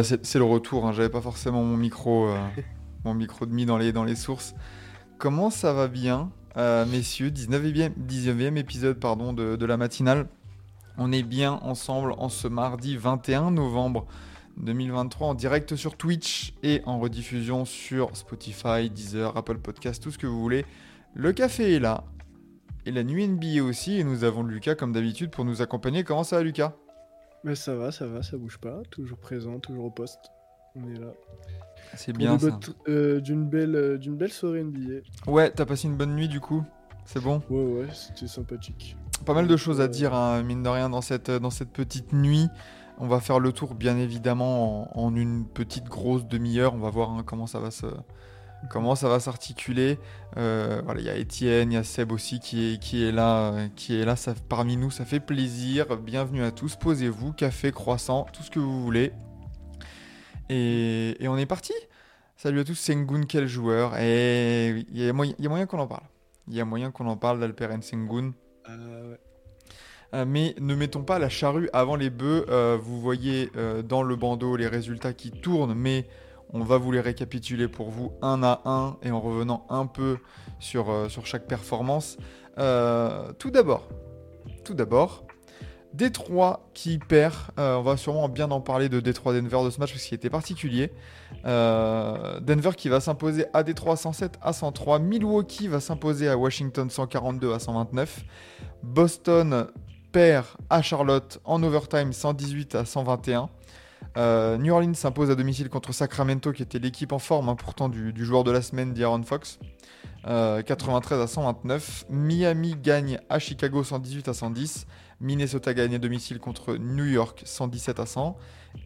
Bah c'est le retour, hein, j'avais pas forcément mon micro, euh, mon micro de mis dans les, dans les sources. Comment ça va bien, euh, messieurs? 19e, 19e épisode pardon, de, de la matinale. On est bien ensemble en ce mardi 21 novembre 2023 en direct sur Twitch et en rediffusion sur Spotify, Deezer, Apple Podcast, tout ce que vous voulez. Le café est là et la nuit NBA aussi et nous avons Lucas comme d'habitude pour nous accompagner. Comment ça va Lucas? Mais ça va, ça va, ça bouge pas. Toujours présent, toujours au poste. On est là. C'est bien ça. euh, D'une belle, euh, d'une belle soirée NBA. Ouais, t'as passé une bonne nuit du coup C'est bon Ouais, ouais, c'était sympathique. Pas mal de choses à Euh, dire, hein, mine de rien, dans cette, dans cette petite nuit. On va faire le tour, bien évidemment, en, en une petite grosse demi-heure. On va voir hein, comment ça va se... Comment ça va s'articuler Euh, Voilà, il y a Étienne, il y a Seb aussi qui est, qui est là, euh, qui est là ça, parmi nous. Ça fait plaisir. Bienvenue à tous. Posez-vous, café, croissant, tout ce que vous voulez. Et, et on est parti. Salut à tous, Sengun, quel joueur Et oui, il y a moyen, qu'on en parle. Il y a moyen qu'on en parle d'Alperen Sengun. Euh, ouais. Mais ne mettons pas la charrue avant les bœufs. Euh, vous voyez euh, dans le bandeau les résultats qui tournent, mais on va vous les récapituler pour vous un à un et en revenant un peu sur, euh, chaque performance. Euh, tout d'abord, tout Détroit qui perd. Euh, on va sûrement bien en parler de Détroit Denver de ce match parce qu'il était particulier. Denver qui va s'imposer à Détroit 107 à 103. Milwaukee va s'imposer à Washington 142 à 129. Boston perd à Charlotte en overtime 118 à 121. Euh, New Orleans s'impose à domicile contre Sacramento qui était l'équipe en forme hein, pourtant du, joueur de la semaine d'Aaron Fox. Euh, 93 à 129. Miami gagne à Chicago 118 à 110. Minnesota gagne à domicile contre New York 117 à 100.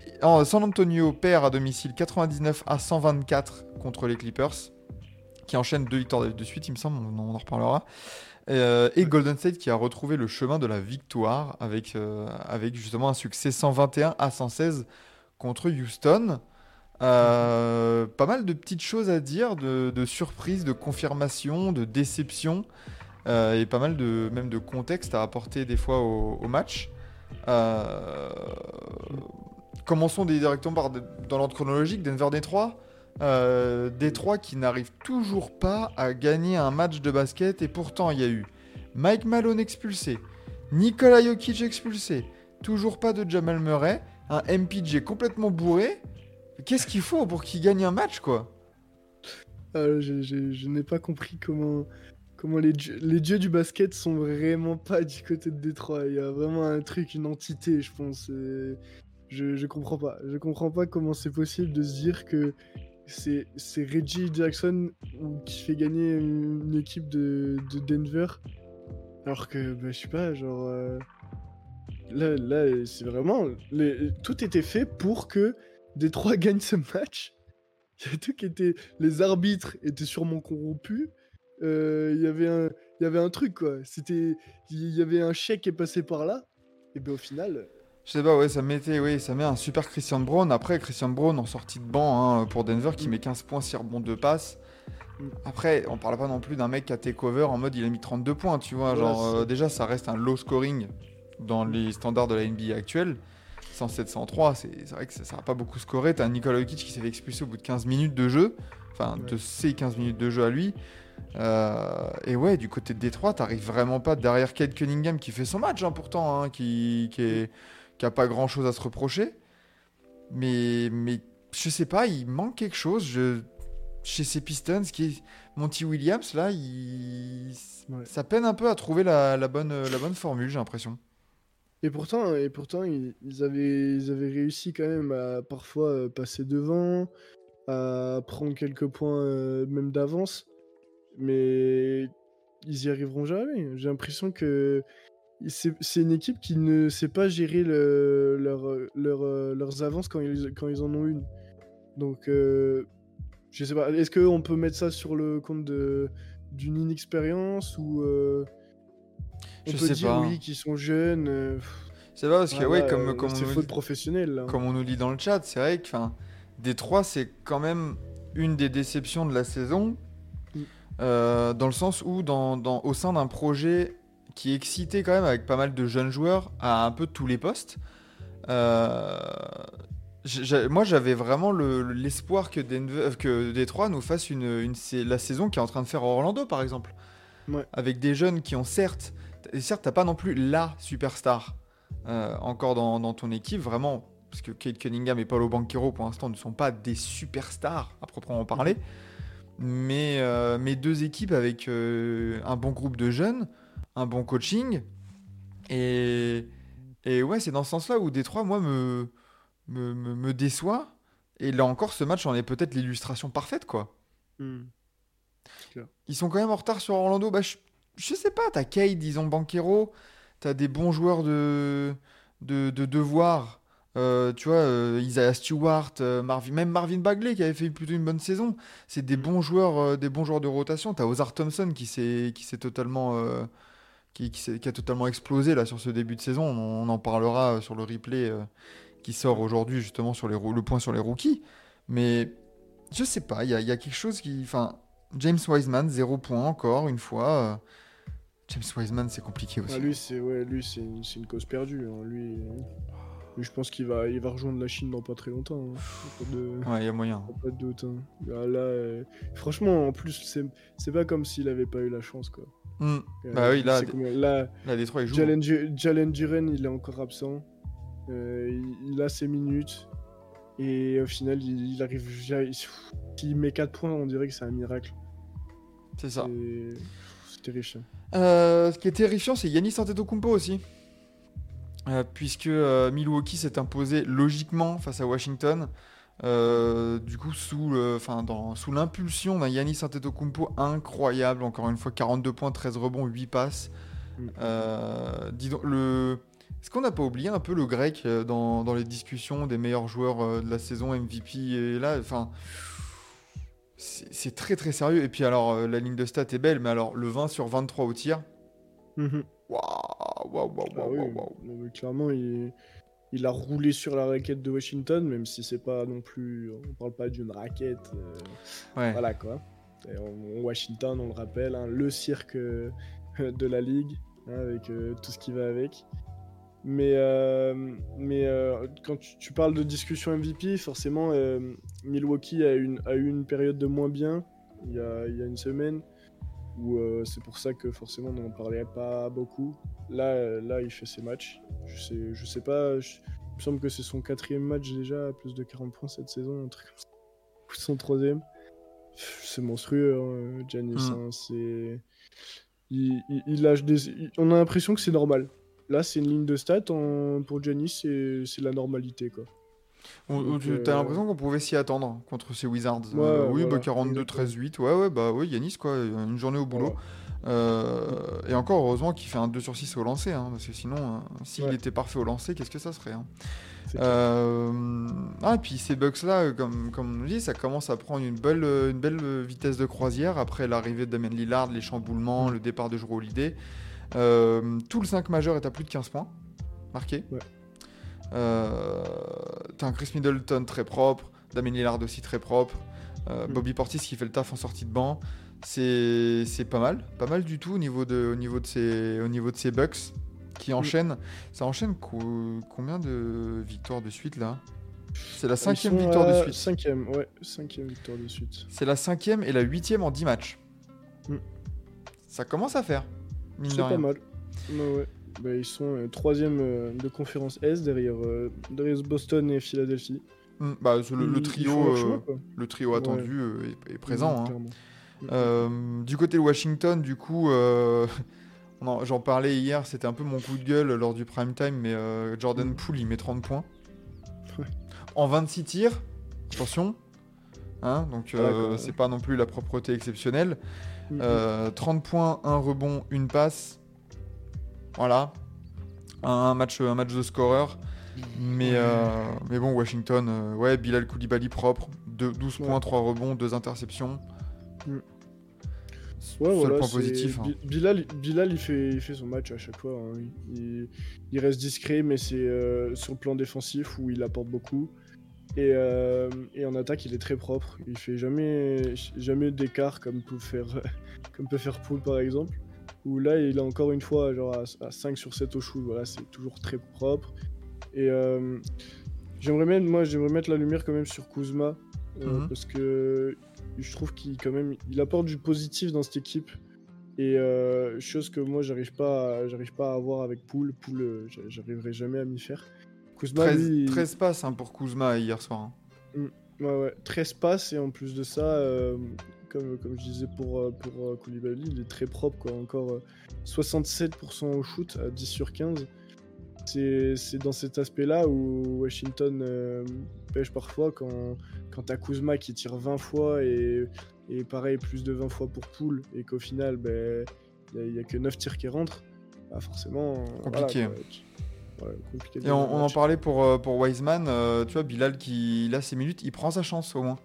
Et en- San Antonio perd à domicile 99 à 124 contre les Clippers qui enchaînent deux victoires de suite il me semble, on en reparlera. Euh, et Golden State qui a retrouvé le chemin de la victoire avec, euh, justement un succès 121 à 116 contre Houston. Euh, pas mal de petites choses à dire, de, surprises, de confirmations, de déceptions, et pas mal de même de contexte à apporter des fois au, match. Commençons directement par dans l'ordre chronologique, Denver Détroit. Euh, Détroit qui n'arrive toujours pas à gagner un match de basket et pourtant il y a eu Mike Malone expulsé, Nikola Jokic expulsé, toujours pas de Jamal Murray, un MPJ complètement bourré. Qu'est-ce qu'il faut pour qu'il gagne un match quoi? Euh, je n'ai pas compris comment, comment les, dieux, du basket sont vraiment pas du côté de Détroit. Il y a vraiment un truc, une entité, je pense. Je, je comprends pas. Je comprends pas comment c'est possible de se dire que c'est Reggie Jackson qui fait gagner une, équipe de, de Denver. Alors que, bah, je sais pas, genre. euh, Là, là c'est vraiment. tout était fait pour que Détroit gagne ce match. Il tout. Les arbitres étaient sûrement corrompus. Euh, Il y avait un, truc quoi. C'était, il y avait un chèque qui est passé par là. Et ben au final, Je sais pas, ouais, ça mettait, oui, ça met un super Christian Brown. Après, Christian Brown en sortie de banc hein, pour Denver qui met 15 points, 6 rebonds, 2 passes. Après, on parle pas non plus d'un mec qui a takeover en mode il a mis 32 points, tu vois. Genre, euh, déjà, ça reste un low scoring dans les standards de la NBA actuelle. 107-103, c'est c'est vrai que ça n'a pas beaucoup scoré. T'as Nikola Jokic qui s'est fait expulser au bout de 15 minutes de jeu. Enfin, de ses 15 minutes de jeu à lui. Euh, et ouais, du côté de Détroit, t'arrives vraiment pas derrière Kate Cunningham qui fait son match hein, pourtant, hein, qui, qui, est, qui a pas grand chose à se reprocher. Mais, mais je sais pas, il manque quelque chose. Je, chez ces Pistons, qui est Monty Williams, là, il, Ouais. ça peine un peu à trouver la, la bonne, la bonne formule, j'ai l'impression. et pourtant, et pourtant, ils, ils avaient, ils avaient réussi quand même à parfois euh, passer devant, à prendre quelques points euh, même d'avance. Mais ils y arriveront jamais. J'ai l'impression que c'est une équipe qui ne sait pas gérer le- leur, euh, leur, leurs avances quand ils, quand ils en ont une. Donc, euh, je sais pas. Est-ce qu'on peut mettre ça sur le compte d'une inexpérience ou euh, on Je peut sais dire pas. oui qu'ils sont jeunes. euh, C'est pas parce que, voilà, ouais, comme, euh, comme, on nous dit- là. comme on nous lit dans le chat, c'est vrai que Détroit, c'est quand même une des déceptions de la saison, Mm. dans le sens où, dans, dans- au sein d'un projet qui excitait quand même avec pas mal de jeunes joueurs à un peu tous les postes, euh, moi j'avais vraiment le- le- l'espoir que, Denver- euh, que Détroit nous fasse une, la saison qui est en train de faire Orlando par exemple. Ouais. Avec des jeunes qui ont certes, et certes t'as pas non plus la superstar euh, encore dans, dans ton équipe, vraiment, parce que Kate Cunningham et Paulo Banquero pour l'instant ne sont pas des superstars à proprement parler, mais, euh, mais deux équipes avec euh, un bon groupe de jeunes, un bon coaching, et, et ouais, c'est dans ce sens-là où Détroit, moi, me, me, me, me déçoit, et là encore, ce match en est peut-être l'illustration parfaite, quoi. Hmm. Ils sont quand même en retard sur Orlando. Bah, je, je sais pas, t'as Cade, disons Banquero, t'as des bons joueurs de, de, de devoir. Euh, tu vois, euh, Isaiah Stewart, euh, Marvin, même Marvin Bagley qui avait fait plutôt une bonne saison. C'est des bons joueurs, des bons joueurs de rotation. T'as Ozar Thompson qui s'est, totalement, qui, qui, s'est- qui a totalement explosé là sur ce début de saison. On, on en parlera sur le replay euh, qui sort aujourd'hui justement sur les, le point sur les rookies. Mais je sais pas, il y a, il y a quelque chose qui, enfin, James Wiseman, zéro point encore, une fois. euh, James Wiseman, c'est compliqué aussi. Ah, lui, c'est ouais, lui, c'est une, cause perdue. hein. Lui, euh, lui, je pense qu'il va, il va rejoindre la Chine dans pas très longtemps. hein. De- Ouais, il y a moyen. pas de doute. hein. Là, là, euh, franchement, en plus, c'est c'est pas comme s'il avait pas eu la chance, quoi. Hmm. Euh, Bah oui, là, là Là, Détroit, il joue. Jalen, Ju- Jalen Duren, il est encore absent. Euh, il, il a ses minutes. Et au final, il, il arrive. il- S'il met 4 points, on dirait que c'est un miracle. C'est ça. C'est c'est terrifiant. Euh, ce qui est terrifiant, c'est Yanis Antetokounmpo aussi. Euh, puisque euh, Milwaukee s'est imposé logiquement face à Washington. Euh, du coup, sous, dans- l'impulsion d'un Yanis Antetokounmpo incroyable, encore une fois, 42 points, 13 rebonds, 8 passes. Mm. Euh, dis donc, le... Est-ce qu'on n'a pas oublié un peu le grec euh, dans, dans les discussions des meilleurs joueurs de la saison MVP et là, enfin, c'est très très sérieux. Et puis alors, la ligne de stats est belle, mais alors le 20 sur 23 au tir, Mhm. waouh, waouh, waouh, Ah waouh, clairement, il, il a roulé sur la raquette de Washington, même si c'est pas non plus. On parle pas d'une raquette. euh, Ouais. Voilà quoi. Et on- Washington, on le rappelle, hein, le cirque euh, de la ligue, hein, avec euh, tout ce qui va avec. Mais, mais quand tu, tu parles de discussion MVP, forcément, Milwaukee a, une, a eu une période de moins bien il y a, il y a une semaine, où euh, c'est pour ça que forcément on n'en parlait pas beaucoup. Là, euh, là, il fait ses matchs. Je sais, je sais pas, je- il me semble que c'est son quatrième match déjà, à plus de 40 points cette saison, un truc comme ça. Ou son troisième. C'est monstrueux, hein, Giannis. Mm. hein, c'est... Il, il- il lâche des... il- On a l'impression que c'est normal. Là, c'est une ligne de stats. en- Pour Giannis, c'est... c'est la normalité, quoi. Donc, tu- euh, T'as l'impression qu'on pouvait s'y attendre contre ces Wizards? Euh, Ouais, oui, voilà, bah 42, 13, 8. Ouais, ouais, bah oui, Yanis, quoi. Une journée au boulot. Euh, et encore, heureusement qu'il fait un 2 sur 6 au lancer. hein, parce que sinon, euh, s'il Ouais. était parfait au lancer, qu'est-ce que ça serait hein? Euh, Ah, et puis ces euh, comme, comme on nous dit, ça commence à prendre une belle, euh, une belle euh, vitesse de croisière après l'arrivée de Damien Lillard, les chamboulements, le départ de Jrue Holiday. Euh, tout le 5 majeur est à plus de 15 points marqués. Ouais. Euh, T'as un Chris Middleton très propre, Damien Lillard aussi très propre, euh, Mm. Bobby Portis qui fait le taf en sortie de banc. C'est c'est pas mal, pas mal du tout au niveau de, au niveau de ces, au niveau de ces Bucks qui Mm. enchaînent. Ça enchaîne co- combien de victoires de suite là? C'est la cinquième victoire de suite. Cinquième, ouais, cinquième victoire de suite. C'est la cinquième et la huitième en 10 matchs. Mm. Ça commence à faire, mine C'est de pas rien. mal. Ouais, ouais. Bah, ils sont euh, troisième euh, de conférence S derrière, euh, derrière Boston et Philadelphie. Mm, bah, le, trio, le attendu est, est présent. Hein. du côté de Washington, du coup, j'en parlais hier, c'était un peu mon coup de gueule lors du prime time, mais Jordan Mm. Poole, il met 30 points. Ouais. En 26 tirs, attention. Hein, donc euh, quoi. c'est pas non plus la propreté exceptionnelle. Mhm. Euh, 30 points, un rebond, une passe. Voilà. un match, un match de scoreur. Mais, euh, mais bon, Washington, euh, ouais, Bilal Koulibaly propre, deux- 12 Ouais. points, 3 rebonds, 2 interceptions. Seul Ouais, voilà, point positif. hein. Bi- Bilal, Bilal il, fait, il fait son match à chaque fois. hein. Il, il reste discret, mais c'est euh, sur le plan défensif où il apporte beaucoup. Et, et en attaque, il est très propre. Il fait jamais, jamais d'écart comme peut faire, comme peut faire Poole par exemple. Où là, il a encore une fois genre à, à 5 sur 7 au shoot. Voilà, c'est toujours très propre. Et euh, j'aimerais mettre, moi, j'aimerais mettre la lumière quand même sur Kuzma. euh, Mhm. Parce que je trouve qu'il quand même il apporte du positif dans cette équipe et euh, chose que moi j'arrive pas à- j'arrive pas à avoir avec Poul Poul j'a- j'arriverai jamais à m'y faire Kuzma 13, lui, il- 13 passes hein, pour Kuzma hier soir. hein. ouais, ouais, 13 passes et en plus de ça comme, comme je disais pour, euh, pour euh, Koulibaly il est très propre quoi encore euh, 67% au shoot à 10 sur 15 c'est c'est dans cet aspect là où Washington euh, pêche parfois quand, quand t'as Kuzma qui tire 20 fois et, et pareil plus de 20 fois pour Poul et qu'au final ben il n'y a, que 9 tirs qui rentrent bah forcément Compliqué. voilà, ouais, Et on, en parlait pour, euh, pour Wiseman, euh, tu vois, Bilal qui, il a ses minutes, il prend sa chance au moins.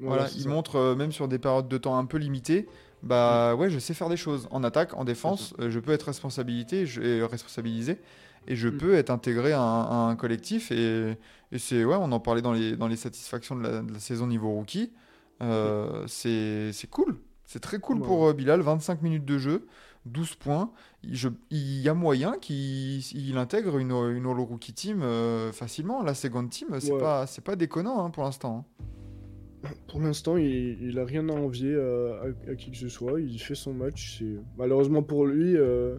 Voilà, il ça. montre euh, même sur des périodes de temps un peu limitées, bah ouais, je sais faire des choses. En attaque, en défense, euh, je peux être responsabilité, je, et responsabilisé, et je Mm. peux être intégré à un, à un collectif. Et, et c'est ouais, on en parlait dans les, dans les satisfactions de la, de la saison niveau rookie. Euh, c'est c'est cool, c'est très cool Ouais. pour Bilal. 25 minutes de jeu, 12 points. Il, je- il y a moyen qu'il il intègre une, une All Rookie Team euh, facilement. La second team, c'est Ouais. pas, pas déconnant hein, pour l'instant. hein. Pour l'instant, il, il a rien à envier euh, à, à qui que ce soit. Il fait son match. Malheureusement pour lui. euh,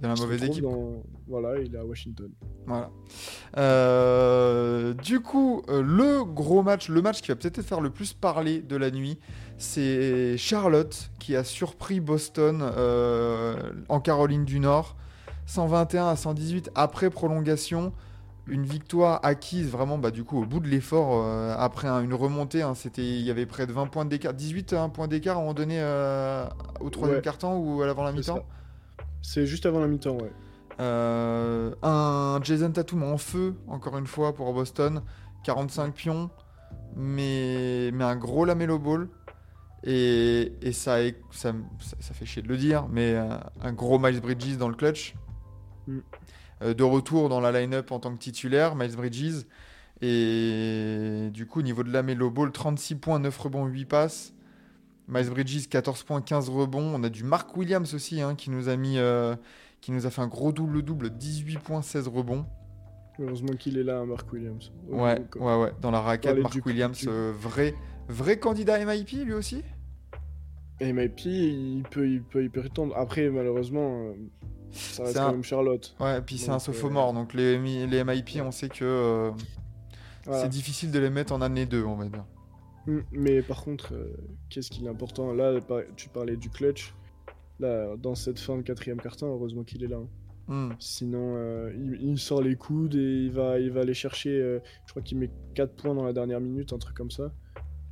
Dans la mauvaise équipe. dans- Voilà, il est à Washington. Voilà. Euh, du coup, le gros match, le match qui va peut-être faire le plus parler de la nuit, c'est Charlotte qui a surpris Boston euh, en Caroline du Nord. 121 à 118 après prolongation. Une victoire acquise vraiment bah, du coup au bout de l'effort euh, après un- une remontée. hein, c'était, il y avait près de 20 points d'écart, 18 hein, points d'écart à un moment donné euh, au troisième Ouais. quart-temps ou à l'avant la mi-temps. C'est juste avant la mi-temps, ouais. Euh, un Jason Tatum en feu, encore une fois, pour Boston. 45 pions, mais, mais un gros Lamelo Ball. Et, et ça, fait chier de le dire, mais euh, un gros Miles Bridges dans le clutch. Mm. Euh, de retour dans la line-up en tant que titulaire, Miles Bridges. Et du coup, au niveau de Lamelo Ball, 36 points, 9 rebonds, 8 passes. Miles Bridges, 14 points, 15 rebonds. On a du Mark Williams aussi, hein, qui nous a mis... euh, qui nous a fait un gros double-double, 18 points, 16 rebonds. Heureusement qu'il est là, hein, Mark Williams. Ouais, Donc, ouais, ouais. Dans la raquette, Mark du- Williams, du- euh, vrai, vrai candidat MIP lui aussi? MIP, il peut, il peut y prétendre. Après, malheureusement, euh, ça reste C'est quand un- même Charlotte. Ouais, et puis c'est un sophomore, donc les, les MIP, on sait que euh, Voilà. c'est difficile de les mettre en année 2, on va dire. Mm, Mais par contre, euh, qu'est-ce qu'il est important? Là, tu parlais du clutch. Là, dans cette fin de quatrième carton, heureusement qu'il est là. hein. Hmm. Sinon, euh, il, il sort les coudes et il va, il va aller chercher. euh, je crois qu'il met 4 points dans la dernière minute, un truc comme ça.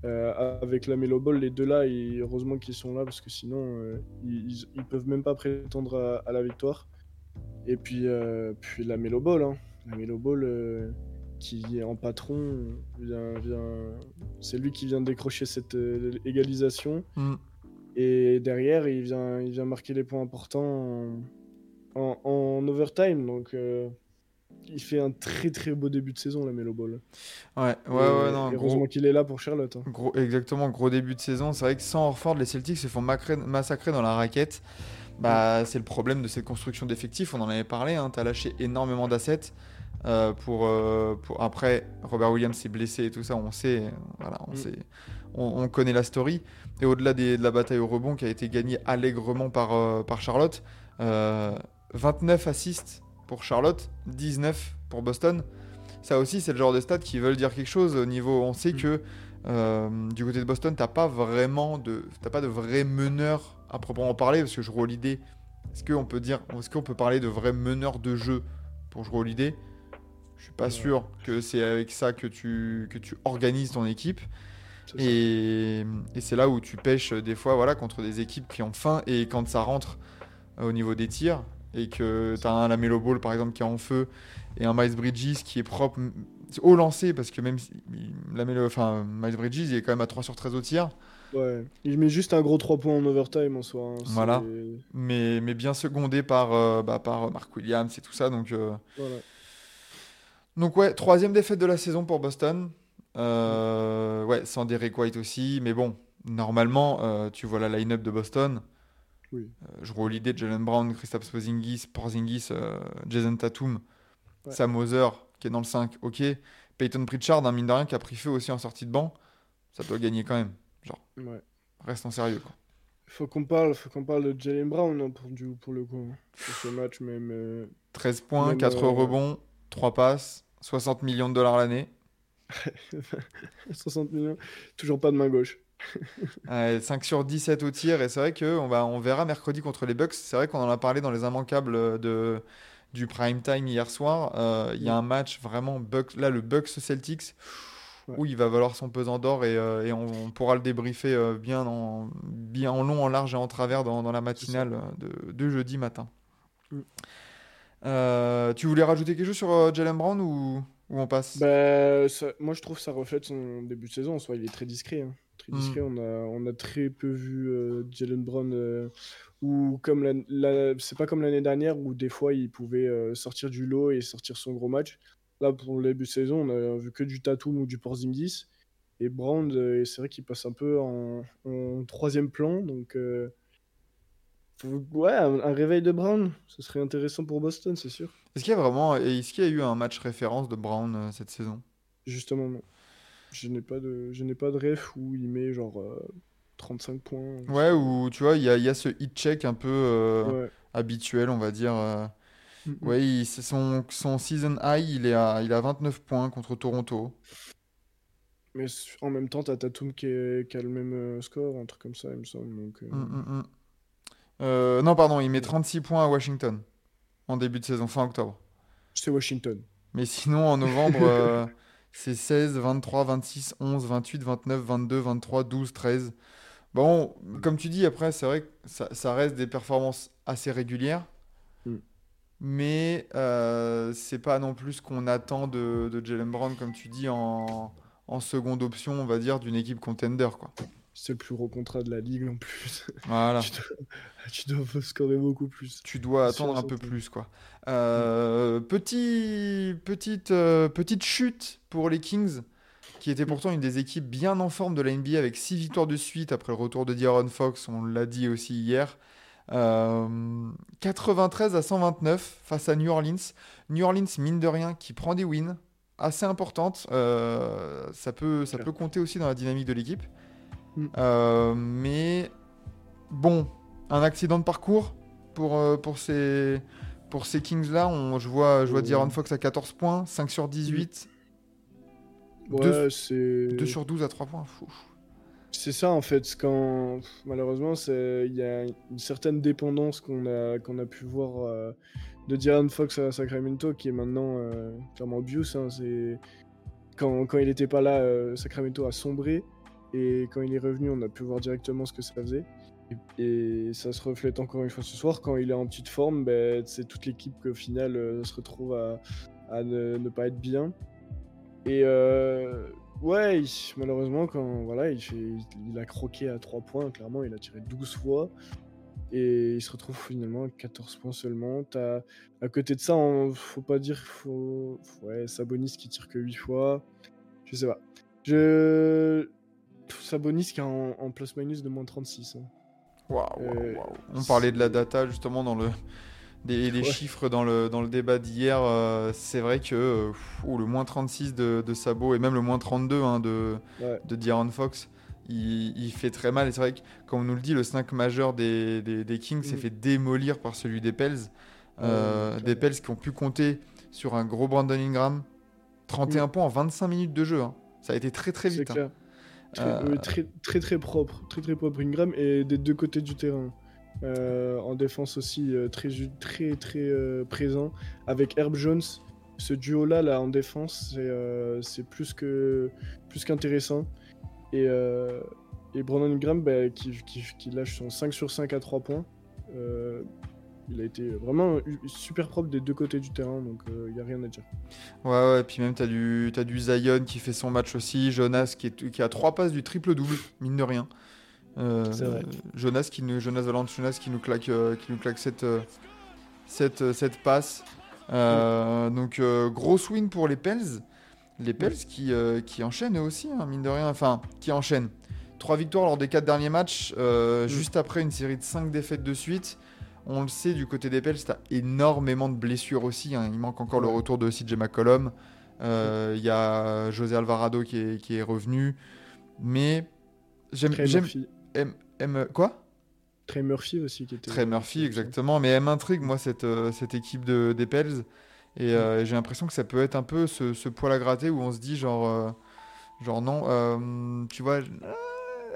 Euh, avec la Melo Ball, les deux là, et heureusement qu'ils sont là parce que sinon, euh, ils, ils- peuvent même pas prétendre à, à la victoire. Et puis, euh, puis la Melo Ball, hein. la Melo Ball euh, qui est en patron, vient, vient- c'est lui qui vient décrocher cette égalisation. Hmm. Et derrière, il vient, il vient marquer les points importants en, en- en overtime. Donc, il fait un très très beau début de saison, la Melo Ball. Ouais, ouais, Et- ouais, non, et gros, heureusement qu'il est là pour Charlotte. hein. gros- exactement, gros début de saison. C'est vrai que sans Orford, les Celtics se font massacrer dans la raquette. Bah, c'est le problème de cette construction d'effectifs. On en avait parlé. Hein, T'as lâché énormément d'assets. euh, pour, euh, pour après Robert Williams s'est blessé et tout ça on sait voilà on Mm. sait on, on connaît la story et au-delà de la bataille au rebond qui a été gagnée allègrement par, euh, par Charlotte euh, 29 assists pour Charlotte 19 pour Boston ça aussi c'est le genre de stats qui veulent dire quelque chose au niveau on sait Mm. que euh, du côté de Boston t'as pas vraiment de t'as pas de vrai meneur à proprement parler parce que je l'idée est-ce qu'on peut dire est-ce qu'on peut parler de vrai meneur de jeu pour jouer l'idée je suis pas Ouais. sûr que c'est avec ça que tu, que tu organises ton équipe. Et, et c'est là où tu pêches des fois voilà, contre des équipes qui ont faim. Et quand ça rentre euh, au niveau des tirs, et que tu as un Lamelo Ball par exemple qui est en feu et un Miles Bridges qui est propre au lancer parce que même si Lamelo, enfin, Miles Bridges il est quand même à 3 sur 13 au tir, Ouais. Il met juste un gros 3 points en overtime en soi. hein. Voilà. mais, mais bien secondé par, euh, bah, par Mark Williams et tout ça. Donc, euh, Voilà. donc ouais, troisième défaite de la saison pour Boston. Euh, ouais, sans Derek White aussi. Mais bon, normalement, euh, tu vois la line-up de Boston. Oui. Euh, je vois l'idée de Jalen Brown, Kristaps Porzingis, Porzingis euh, Jason Tatum, Ouais. Sam Hauser qui est dans le 5, ok. Peyton Pritchard, un mine de rien, qui a pris feu aussi en sortie de banc. Ça doit gagner quand même. Ouais. Restons sérieux. Quoi. Faut qu'on parle, faut qu'on parle de Jalen Brown hein, pour, du, pour le coup. hein. Pour ce match, même. euh, 13 points, Même, 4 euh, rebonds, 3 passes, 60 millions de dollars l'année. 60 millions. Toujours pas de main gauche. Ouais, 5 sur 17 au tir. Et c'est vrai qu'on va, on verra mercredi contre les Bucks. C'est vrai qu'on en a parlé dans les immanquables de, du prime time hier soir. Euh, Il y a un match vraiment Bucks, là, le Bucks Celtics, où il va valoir son pesant d'or et, euh, et on, on pourra le débriefer euh, bien, en, bien en long, en large et en travers dans, dans la matinale euh, de, de jeudi matin. Mm. Euh, tu voulais rajouter quelque chose sur euh, Jalen Brown ou, ou on passe? Bah, ça- moi, je trouve que ça reflète son début de saison. En soi, il est très discret. hein. Très Mm. discret. On, a, on a très peu vu euh, Jalen Brown. euh, ou comme la, la- c'est pas comme l'année dernière où des fois il pouvait euh, sortir du lot et sortir son gros match. Là, pour le début de saison, on a vu que du Tatum ou du Porzingis. Et Brown, c'est vrai qu'il passe un peu en, en troisième plan. Donc, ouais, un, un réveil de Brown, ce serait intéressant pour Boston, c'est sûr. Est-ce qu'il y a vraiment, est-ce qu'il y a eu un match référence de Brown cette saison? Justement, non. Je n'ai pas de, je n'ai pas de ref où il met genre euh, 35 points. Ouais, ou tu vois, il y a, y a ce hit check un peu euh, Ouais. habituel, on va dire. euh. Mm, c'est son, son season high, il est à, il a 29 points contre Toronto. Mais en même temps, t'as Tatum qui, est- qui a le même euh, score, un truc comme ça, il me semble. Donc, euh, Mm, mm, mm. Euh, non, pardon, il met 36 points à Washington en début de saison, fin octobre. C'est Washington. Mais sinon, en novembre, euh, c'est 16, 23, 26, 11, 28, 29, 22, 23, 12, 13. Bon, comme tu dis, après, c'est vrai que ça, ça reste des performances assez régulières. Mm. Mais euh, c'est pas non plus ce qu'on attend de, de Jalen Brown, comme tu dis, en, en seconde option, on va dire, d'une équipe contender, quoi. C'est le plus gros contrat de la ligue en plus. Voilà. tu, dois, tu dois scorer beaucoup plus. Tu dois attendre un peu plus, quoi. Euh, petit, petite, euh, petite chute pour les Kings, qui était pourtant une des équipes bien en forme de la NBA avec 6 victoires de suite après le retour de D'Aaron Fox, on l'a dit aussi hier. Euh, 93 à 129 face à New Orleans. New Orleans, mine de rien, qui prend des wins assez importantes. Euh, ça peut, ça peut compter aussi dans la dynamique de l'équipe. Mm. Euh, mais bon, un accident de parcours pour, euh, pour ces, pour ces Kings-là. On- Je vois, je vois Oh. D'Aaron Fox à 14 points, 5 sur 18, Ouais, Deux- c'est. 2 sur 12 à 3 points. Fou. C'est ça en fait, quand malheureusement c'est- il y a une certaine dépendance qu'on a, qu'on a pu voir euh, de Diane Fox à Sacramento qui est maintenant euh, clairement obvious. hein, c'est... Quand, quand il n'était pas là, euh, Sacramento a sombré et quand il est revenu, on a pu voir directement ce que ça faisait. Et, ça se reflète encore une fois ce soir, quand il est en petite forme, ben, c'est toute l'équipe qui au final euh, se retrouve à, ne, pas être bien. Et euh, ouais, malheureusement, quand voilà, il, a croqué à 3 points, clairement, il a tiré 12 fois. Et il se retrouve finalement à 14 points seulement. T'as- à côté de ça, on- faut pas dire. Faut, ouais, Sabonis qui tire que 8 fois. Je sais pas. Je. Sabonis qui est en, en plus-minus de moins 36. hein. Euh. On parlait de la data justement dans le des, des Ouais. chiffres dans le, dans le débat d'hier. euh, c'est vrai que euh, pff, le moins 36 de, de Sabo et même le moins 32 hein, de, Ouais. de D'Aaron Fox, il, il fait très mal. Et c'est vrai que, comme on nous le dit, le 5 majeur des, des, des Kings s'est Mm. fait démolir par celui des Pels. Euh, Ouais, des Pels qui ont pu compter sur un gros Brandon Ingram. 31 points en 25 minutes de jeu. hein. Ça a été très très C'est vite. hein. clair. Très, Euh, oui, très, très très propre, très très propre Ingram et des deux côtés du terrain. Euh, en défense aussi euh, très très très euh, présent avec Herb Jones. Ce duo là là en défense c'est euh, c'est plus que plus qu'intéressant et euh, et Brandon Ingram bah, qui, qui, qui lâche son 5 sur 5 à 3 points. Euh, il a été vraiment super propre des deux côtés du terrain, donc il n'y a rien à dire. Ouais, ouais, puis même, t'as du, t'as du Zion qui fait son match aussi. Jonas qui, est, qui a trois passes du triple-double, mine de rien. Euh, C'est vrai. Jonas, qui nous, Jonas Valanciunas qui nous claque, euh, qui nous claque cette, euh, cette, euh, cette passe. Euh, Donc, euh, gros swing pour les Pels. Les Pels qui, euh, qui enchaînent eux aussi, hein, mine de rien. Enfin, qui enchaînent. Trois victoires lors des quatre derniers matchs, euh, Mm. juste après une série de cinq défaites de suite. On le sait, du côté des Pels, t'as énormément de blessures aussi. hein. Il manque encore le retour de CJ McCollum. Euh, Il y a José Alvarado qui est, qui est revenu. Mais j'aime. Aime- aime- quoi? Trey Murphy aussi qui était. Trey Murphy, exactement. Mais elle m'intrigue, moi, cette, euh, cette équipe de, des Pels. Et euh, j'ai l'impression que ça peut être un peu ce, ce poil à gratter où on se dit, genre, euh, genre non, euh, tu vois, ah,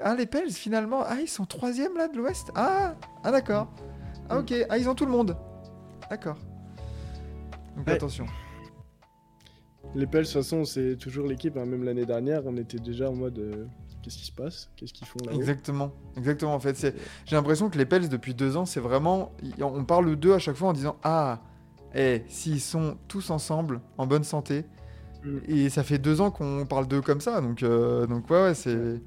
ah, les Pels, finalement, ah, ils sont troisième là de l'Ouest? Ah, ah d'accord. Ah, ok. Ah, ils ont tout le monde. D'accord. Donc Ouais. attention. Les Pels, de toute façon, c'est toujours l'équipe. hein, Même l'année dernière, on était déjà en mode euh, qu'est-ce qui se passe? Qu'est-ce qu'ils font là Exactement, exactement. En fait, c'est. J'ai l'impression que les Pels depuis deux ans, c'est vraiment. On parle d'eux à chaque fois en disant ah, eh, s'ils sont tous ensemble, en bonne santé, Mm. et ça fait deux ans qu'on parle d'eux comme ça, donc euh, donc ouais, ouais c'est Ouais.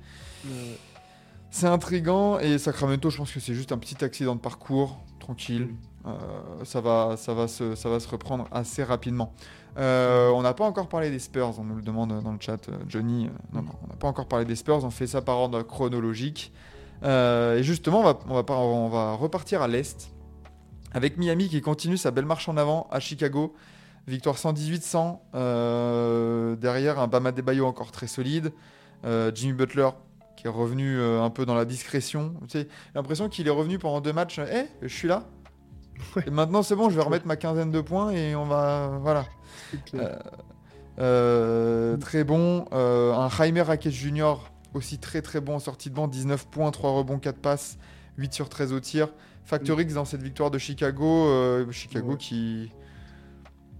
c'est intrigant et Sacramento, je pense que c'est juste un petit accident de parcours, tranquille. Euh, ça va ça va se ça va se reprendre assez rapidement. Euh, on n'a pas encore parlé des Spurs, on nous le demande dans le chat, euh, Johnny. Non, on n'a pas encore parlé des Spurs, on fait ça par ordre chronologique. Et justement, on va, on, va on va repartir à l'Est, avec Miami qui continue sa belle marche en avant à Chicago. Victoire 118-100. euh, derrière, un Bama Debayo encore très solide. Jimmy Butler qui est revenu euh, un peu dans la discrétion. Tu sais, j'ai l'impression qu'il est revenu pendant deux matchs. Eh, je suis là. Ouais. Et maintenant, c'est bon, je vais remettre ma quinzaine de points et on va. Voilà. Clair. Euh, très bon. Euh, un Jaime Raquez Jr. aussi très très bon en sortie de banc. 19 points, 3 rebonds, 4 passes, 8 sur 13 au tir. Factor X dans cette victoire de Chicago. euh, Chicago Ouais. qui,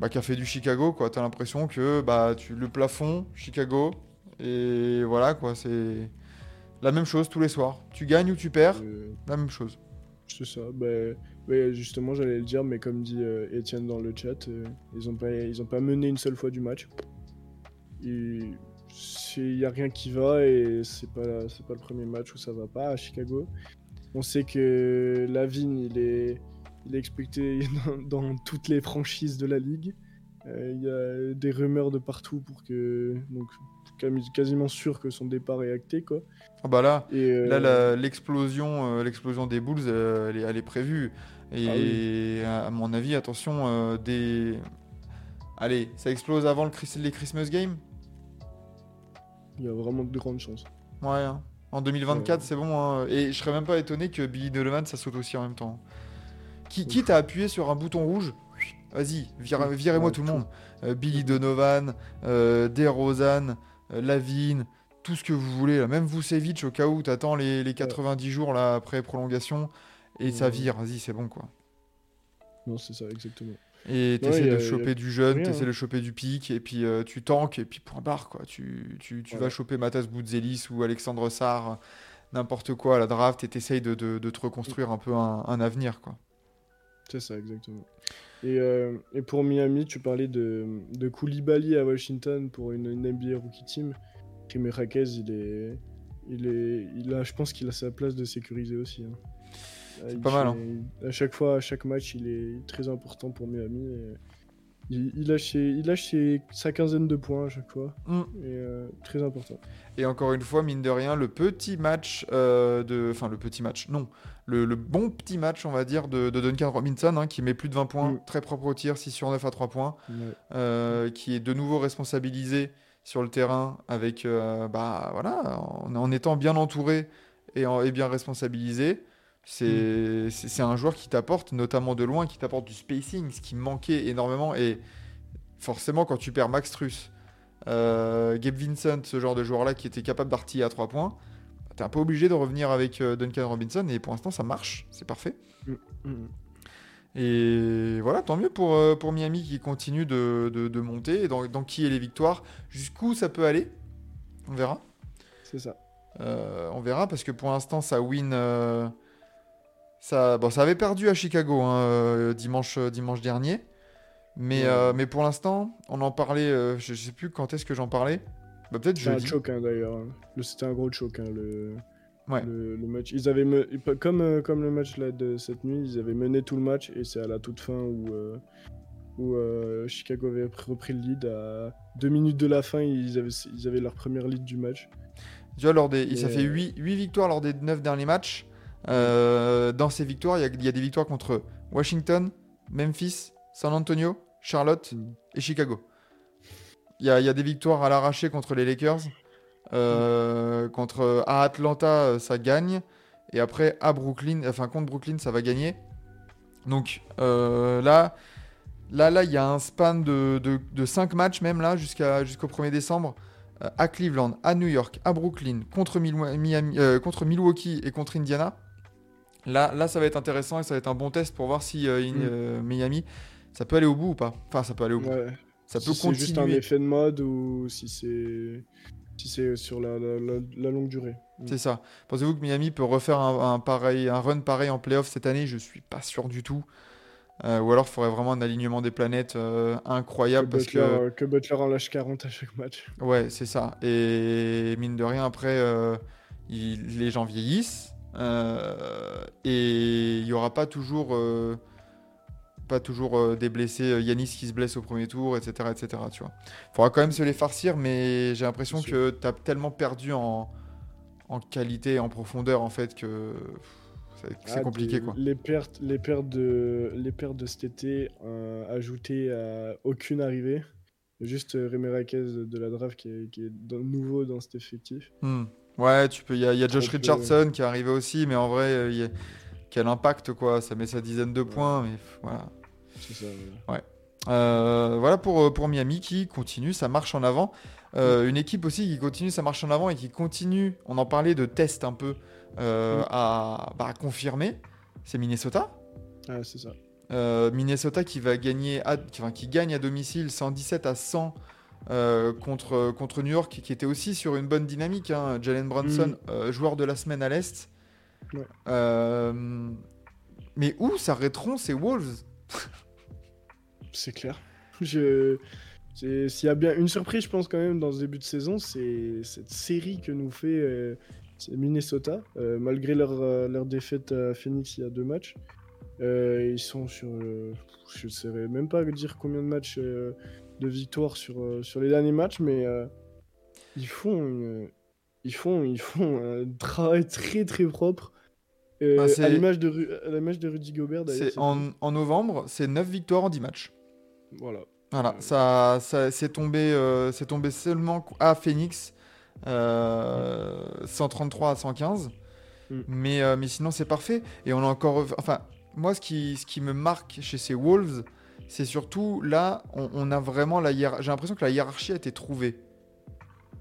bah, qui a fait du Chicago. quoi. T'as l'impression que bah, tu, le plafond, Chicago. Et voilà quoi, c'est la même chose tous les soirs. Tu gagnes ou tu perds, Euh, la même chose. C'est ça. Bah, ouais, justement, j'allais le dire, mais comme dit euh, Étienne dans le chat, euh, ils ont pas, ils ont pas mené une seule fois du match. Il n'y a rien qui va et c'est pas, c'est pas le premier match où ça va pas à Chicago. On sait que Lavigne, il est, il est expecté dans, dans toutes les franchises de la ligue. Euh, Il y a des rumeurs de partout pour que, donc, quasi- quasiment sûr que son départ est acté quoi. Ah bah là, euh, l'explosion, euh, l'explosion des Bulls, euh, elle, est, elle est prévue. Et Ah oui. à, mon avis, attention, des. Allez, ça explose avant le les Christmas Games? Il y a vraiment de grandes chances. Ouais. hein. En 2024, Ouais. c'est bon. hein. Et je serais même pas étonné que Billy Donovan, ça saute aussi en même temps. Qui, quitte à appuyer sur un bouton rouge, vas-y, vire- virez-moi Ouais, tout le monde. Euh, Billy Donovan, euh, DeRozan, euh, Lavigne, tout ce que vous voulez. Là. Même Vucevic, au cas où t'attends les, les 90 jours là, après prolongation, et ça Ouais. vire, vas-y, c'est bon quoi. Non, c'est ça, exactement. Et t'essaies y de a choper du jeune, t'essaies hein. de choper du pic, et puis euh, tu tankes, et puis point barre, quoi. Tu, tu, tu vas choper Matas Boutzelis ou Alexandre Sarr, n'importe quoi à la draft, et t'essayes de, de, de te reconstruire un peu un, un avenir, quoi. C'est ça, exactement. Et, euh, et pour Miami, tu parlais de, de Koulibaly à Washington pour une, une NBA Rookie Team. Kimi Raquez, il est, il est, il a, je pense qu'il a sa place de sécuriser aussi. hein. Il pas mal, hein. À chaque fois, à chaque match, il est très important pour Miami. et il, il lâche ses- il lâche ses- sa quinzaine de points à chaque fois. Mm. Et euh, très important. Et encore une fois, mine de rien, le petit match euh, de. Enfin, le petit match, non. Le, le bon petit match, on va dire, de, de Duncan Robinson, hein, qui met plus de 20 points, Mm. très propre au tir, 6 sur 9 à 3 points. Euh, qui est de nouveau responsabilisé sur le terrain avec euh, bah voilà en, en étant bien entouré et, en- et bien responsabilisé c'est c'est un joueur qui t'apporte notamment de loin qui t'apporte du spacing ce qui manquait énormément et forcément quand tu perds Max Truss euh, Gabe Vincent ce genre de joueur là qui était capable d'artiller à 3 points t'es un peu obligé de revenir avec euh, Duncan Robinson et pour l'instant ça marche c'est parfait Mm. et voilà, tant mieux pour, euh, pour Miami qui continue de, de- de monter. Et dans, dans qui est les victoires Jusqu'où ça peut aller? On verra. C'est ça. Euh, on verra parce que pour l'instant, ça win. Ça, bon, ça avait perdu à Chicago hein, euh, dimanche, euh, dimanche dernier. Mais, Ouais. euh, mais pour l'instant, on en parlait. euh, je, je sais plus quand est-ce que j'en parlais. Bah, peut-être C'était un choc hein, d'ailleurs. Le- C'était un gros choc hein, le... Ouais. le, le match. Ils avaient me- comme, comme le match là, de cette nuit, ils avaient mené tout le match et c'est à la toute fin où, euh, où Chicago avait pr- repris le lead. À deux minutes de la fin, ils avaient, ils avaient leur première lead du match. Tu vois, lors des, ça fait euh, 8, victoires lors des 9 derniers matchs. Euh, dans ces victoires, il y, a- il y a des victoires contre Washington, Memphis, San Antonio, Charlotte Mm. et Chicago. Il y a, il y a des victoires à l'arraché contre les Lakers. Euh, contre, à Atlanta, ça gagne. Et après, à Brooklyn, enfin contre Brooklyn, ça va gagner. Donc euh, là, là, là, il y a un span de, de, de 5 matchs même là jusqu'à jusqu'au 1er décembre à Cleveland, à New York, à Brooklyn, contre, Miami, euh, contre Milwaukee et contre Indiana. Là, là, ça va être intéressant et ça va être un bon test pour voir si euh, in- Mm. euh, Miami, ça peut aller au bout ou pas? Enfin, ça peut aller au bout. Ouais. Ça si peut c'est juste un continuer. effet de mode ou si c'est si c'est sur la, la- la- la longue durée. C'est ça. Pensez-vous que Miami peut refaire un, un pareil, un run pareil en playoff cette année? Je suis pas sûr du tout. Euh, ou alors, il faudrait vraiment un alignement des planètes euh, Que incroyable parce Butler, que euh, que Butler en lâche 40 à chaque match. Ouais, c'est ça. Et mine de rien, après, il- les gens vieillissent. Euh, et il n'y aura pas toujours, euh, pas toujours euh, des blessés. euh, Yanis qui se blesse au premier tour, etc. etc. tu vois. faudra quand même se les farcir, mais j'ai l'impression que tu as tellement perdu en, en qualité et en profondeur, en fait, que c'est Ah, compliqué, des- quoi. Les pertes, les pertes de, les pertes de cet été euh, ajoutées à aucune arrivée. Juste Rémi Raquez de la draft qui est, qui est dans- nouveau dans cet effectif. Hmm. Ouais, tu peux. Il y, a- il y a Josh. Richardson qui est arrivé aussi, mais en vrai, euh, il y a- quel impact, quoi. Ça met sa dizaine de points, mais voilà. C'est ça. voilà. Euh, voilà pour, euh, pour Miami qui continue, ça marche en avant. Euh, une équipe aussi qui continue, ça marche en avant et qui continue, on en parlait de test un peu euh, Mm. à, bah, à confirmer, c'est Minnesota. C'est ça. Minnesota qui va gagner, à- qui, enfin, qui gagne à domicile 117 à 100 euh, contre, contre New York, qui était aussi sur une bonne dynamique. hein. Jalen Brunson, Mm. euh, joueur de la semaine à l'Est. Ouais. Euh, mais où s'arrêteront ces Wolves? C'est clair. Je... S'il y a bien une surprise, je pense quand même dans ce début de saison, c'est cette série que nous fait Minnesota, malgré leur, leur défaite à Phoenix il y a deux matchs. ils sont sur, je ne saurais même pas dire combien de matchs de victoire sur, euh, sur les derniers matchs, mais euh, ils font, une- ils font, ils font un travail très très propre. Euh, c'est- à l'image de, Ru- de Rudy Gobert d'ailleurs. En, en novembre, c'est 9 victoires en 10 matchs. Voilà. Voilà, Euh, ça, ça c'est tombé, euh, tombé seulement à Phoenix, euh, 133 à 115. Mm. Mais, mais sinon, c'est parfait. Et on a encore. Enfin, moi, ce qui, ce qui me marque chez ces Wolves, c'est surtout là, on, on a vraiment la hiérarchie. J'ai l'impression que la hiérarchie a été trouvée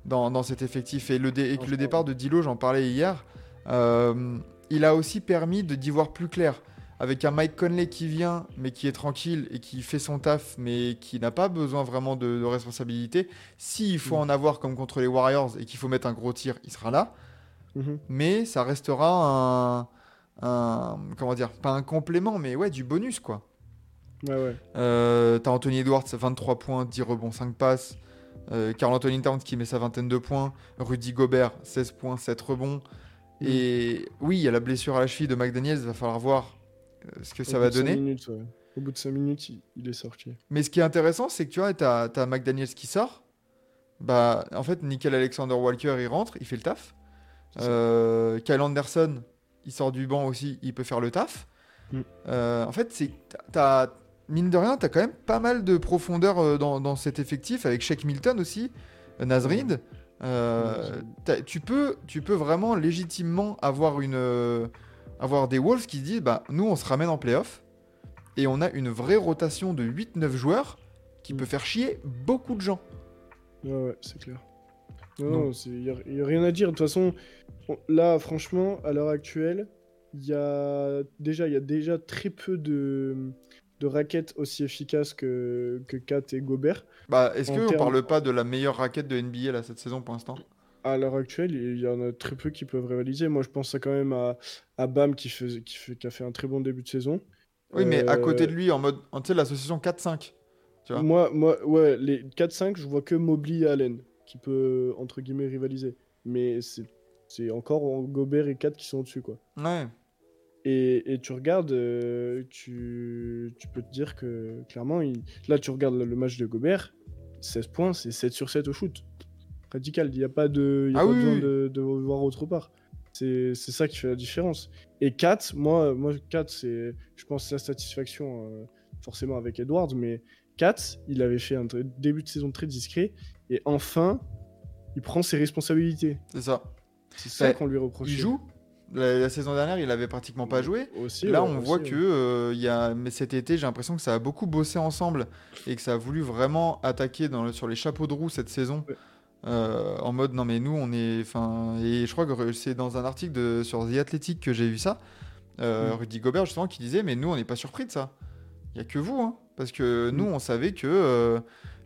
dans, dans cet effectif. Et, le dé- et que le départ de Dilo, j'en parlais hier, euh, il a aussi permis de d'y voir plus clair. Avec un Mike Conley qui vient, mais qui est tranquille et qui fait son taf, mais qui n'a pas besoin vraiment de, de responsabilité. S'il faut Mm. en avoir comme contre les Warriors et qu'il faut mettre un gros tir, il sera là. Mhm. Mais ça restera un, un- comment dire, pas un complément, mais ouais, du bonus quoi. Ouais, ouais. Euh, T'as Anthony Edwards, 23 points, 10 rebonds, 5 passes. Euh, Carl Anthony Towns qui met sa vingtaine de points. Rudy Gobert, 16 points, 7 rebonds. Mm. Et oui, il y a la blessure à la cheville de McDaniels, va falloir voir euh, ce que ça va donner. minutes, ouais. Au bout de 5 minutes, il, il est sorti. Mais ce qui est intéressant, c'est que tu vois, t'as as McDaniels qui sort. Bah, en fait, Nickel Alexander Walker, il rentre, il fait le taf. Euh, Kyle Anderson, il sort du banc aussi, il peut faire le taf. Mm. Euh, en fait, c'est t'as mine de rien, t'as quand même pas mal de profondeur euh, dans, dans cet effectif avec Shake Milton aussi, euh, Nasrid. Euh, tu peux, tu peux vraiment légitimement avoir une, euh, avoir des Wolves qui se disent, bah nous on se ramène en playoff et on a une vraie rotation de 8-9 joueurs qui Mm. peut faire chier beaucoup de gens. Ouais, ouais, c'est clair. Non, il n'y a, y a rien à dire. De toute façon, on- là, franchement, à l'heure actuelle, il y a déjà, il y a déjà très peu de, de raquettes aussi efficaces que, que Kat et Gobert. Bah, est-ce qu'on termes- parle pas de la meilleure raquette de NBA là, cette saison pour l'instant? À l'heure actuelle, il y en a très peu qui peuvent rivaliser. Moi, je pense quand même à, à Bam qui, faisait- qui, fait- qui a fait un très bon début de saison. Oui, mais à Euh, côté de lui, en mode, tu sais, l'association 4-5. Tu vois? Moi, moi, ouais, les 4-5, je vois que Mobley et Allen qui peut, entre guillemets, rivaliser. Mais c'est c'est encore Gobert et 4 qui sont au-dessus, quoi. Ouais. Et, et tu regardes, euh, tu, tu peux te dire que clairement, il- là tu regardes le, match de Gobert, 16 points, c'est 7 sur 7 au shoot. Radical, il n'y a pas, de, il y a Ah pas oui, besoin oui. de, de voir autre part. C'est ça qui fait la différence. Et 4, moi, moi 4, c'est, je pense, la satisfaction euh, forcément avec Edwards, mais 4, il avait fait un début de saison très discret, et enfin, il prend ses responsabilités. C'est ça. C'est ça qu'on lui reproche. Il joue. La, la saison dernière, il avait pratiquement pas joué. Aussi, Là, ouais, on aussi, voit ouais. que euh, y a, mais cet été, j'ai l'impression que ça a beaucoup bossé ensemble et que ça a voulu vraiment attaquer dans le- sur les chapeaux de roue cette saison. Ouais. euh, en mode non mais nous on est enfin et je crois que c'est dans un article de, sur The Athletic que j'ai vu ça euh, Mm. Rudy Gobert justement qui disait mais nous on n'est pas surpris de ça il y a que vous hein, parce que Mm. nous on savait que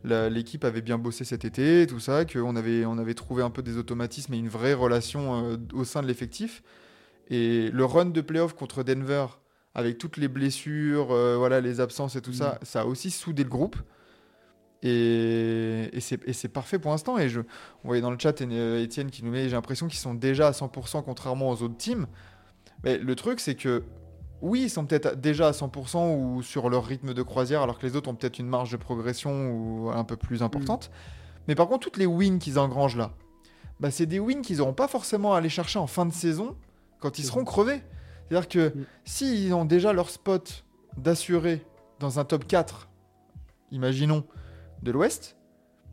l'équipe avait bien bossé cet été tout ça qu'on avait on avait trouvé un peu des automatismes et une vraie relation au sein de l'effectif et le run de playoff contre Denver, avec toutes les blessures, euh, voilà, les absences et tout ça, ça a aussi soudé le groupe. Et, et c'est parfait pour l'instant. Et je, on voyait dans le chat euh, Étienne qui nous met, j'ai l'impression qu'ils sont déjà à 100% contrairement aux autres teams. Mais le truc, c'est que oui, ils sont peut-être déjà à 100% ou sur leur rythme de croisière, alors que les autres ont peut-être une marge de progression ou un peu plus importante. Mais par contre, toutes les wins qu'ils engrangent là, bah, c'est des wins qu'ils n'auront pas forcément à aller chercher en fin de saison quand ils seront crevés. C'est-à-dire que Mm. s'ils ont déjà leur spot d'assurer dans un top 4, imaginons, de l'Ouest,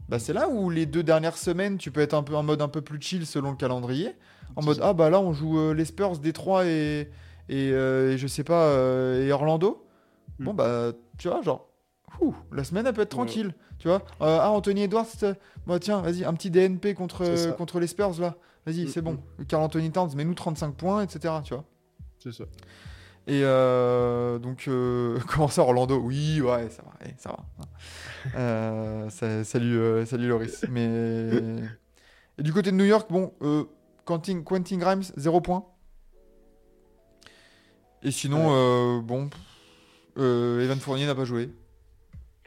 bah c'est là où les deux dernières semaines, tu peux être un peu en mode un peu plus chill selon le calendrier. En mode, ah bah là, on joue euh, les Spurs, Détroit et, et, euh, et je sais pas, euh, et Orlando. Mm. Bon bah, tu vois, genre, ouh, la semaine, elle peut être Ouais. Tu vois, Euh, ah, Anthony Edwards, euh, bah tiens, vas-y, un petit DNP contre, contre les Spurs là. Vas-y, Mm, c'est bon. Carl Anthony Towns, mets-nous 35 points, etc. Tu vois. C'est ça. Et euh, donc, euh, comment ça, Orlando? Oui, ouais, ça va, eh, ça va. Euh, ça- salut, salut Loris. Mais et du côté de New York, bon, Quentin, Quentin Grimes, 0 points. Et sinon, bon, Evan Fournier n'a pas joué.